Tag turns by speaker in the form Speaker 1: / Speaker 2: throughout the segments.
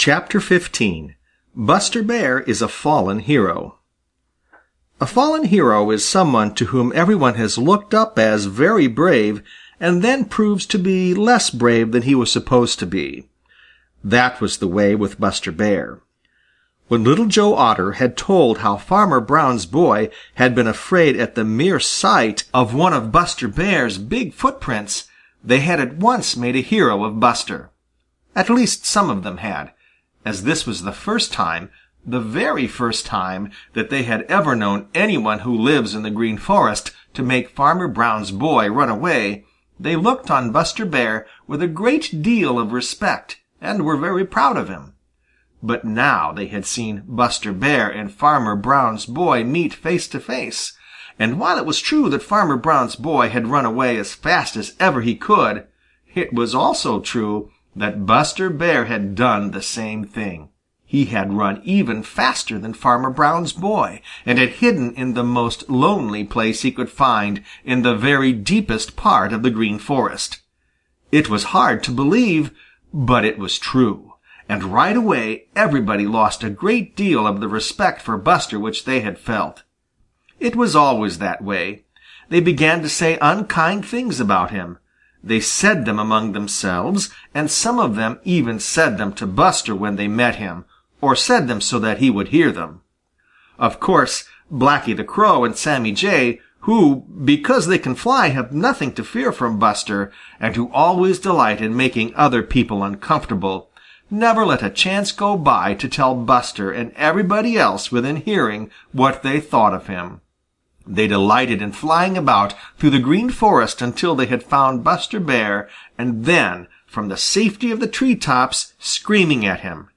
Speaker 1: Chapter 15 Buster Bear is a Fallen Hero A fallen hero is someone to whom everyone has looked up as very brave and then proves to be less brave than he was supposed to be. That was the way with Buster Bear. When Little Joe Otter had told how Farmer Brown's boy had been afraid at the mere sight of one of Buster Bear's big footprints, they had at once made a hero of Buster. At least some of them had as this was the first time, the very first time, that they had ever known anyone who lives in the Green Forest to make Farmer Brown's boy run away, they looked on Buster Bear with a great deal of respect and were very proud of him. But now they had seen Buster Bear and Farmer Brown's boy meet face to face, and while it was true that Farmer Brown's boy had run away as fast as ever he could, it was also true that Buster Bear had done the same thing. He had run even faster than Farmer Brown's boy and had hidden in the most lonely place he could find in the very deepest part of the Green Forest. It was hard to believe, but it was true, and right away everybody lost a great deal of the respect for Buster which they had felt. It was always that way. They began to say unkind things about him, they said them among themselves, and some of them even said them to Buster when they met him, or said them so that he would hear them. Of course, Blacky the Crow and Sammy Jay, who, because they can fly, have nothing to fear from Buster, and who always delight in making other people uncomfortable, never let a chance go by to tell Buster and everybody else within hearing what they thought of him. They delighted in flying about through the Green Forest until they had found Buster Bear, and then from the safety of the tree tops screaming at him.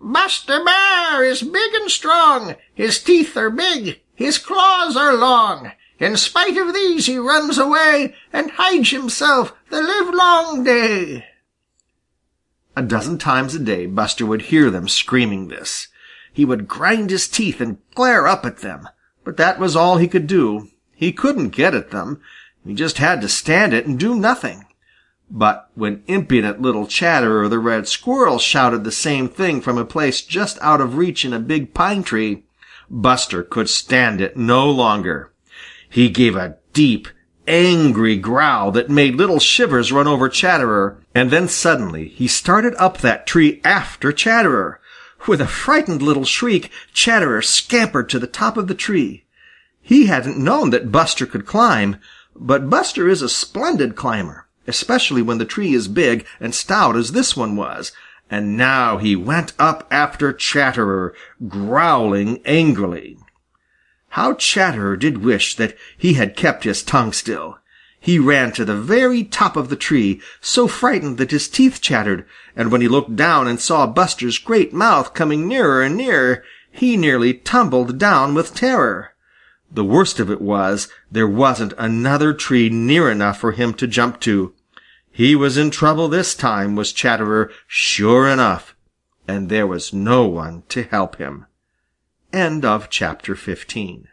Speaker 2: Buster Bear is big and strong. His teeth are big. His claws are long. In spite of these he runs away and hides himself the livelong day.
Speaker 1: A dozen times a day Buster would hear them screaming this. He would grind his teeth and glare up at them. But that was all he could do. He couldn't get at them. He just had to stand it and do nothing. But when impudent little Chatterer the Red Squirrel shouted the same thing from a place just out of reach in a big pine tree, Buster could stand it no longer. He gave a deep, angry growl that made little shivers run over Chatterer, and then suddenly he started up that tree after Chatterer. With a frightened little shriek, Chatterer scampered to the top of the tree. He hadn't known that Buster could climb, but Buster is a splendid climber, especially when the tree is big and stout as this one was, and now he went up after Chatterer, growling angrily. How Chatterer did wish that he had kept his tongue still. He ran to the very top of the tree, so frightened that his teeth chattered, and when he looked down and saw Buster's great mouth coming nearer and nearer, he nearly tumbled down with terror. The worst of it was there wasn't another tree near enough for him to jump to. He was in trouble this time, was Chatterer, sure enough, and there was no one to help him. End of chapter 15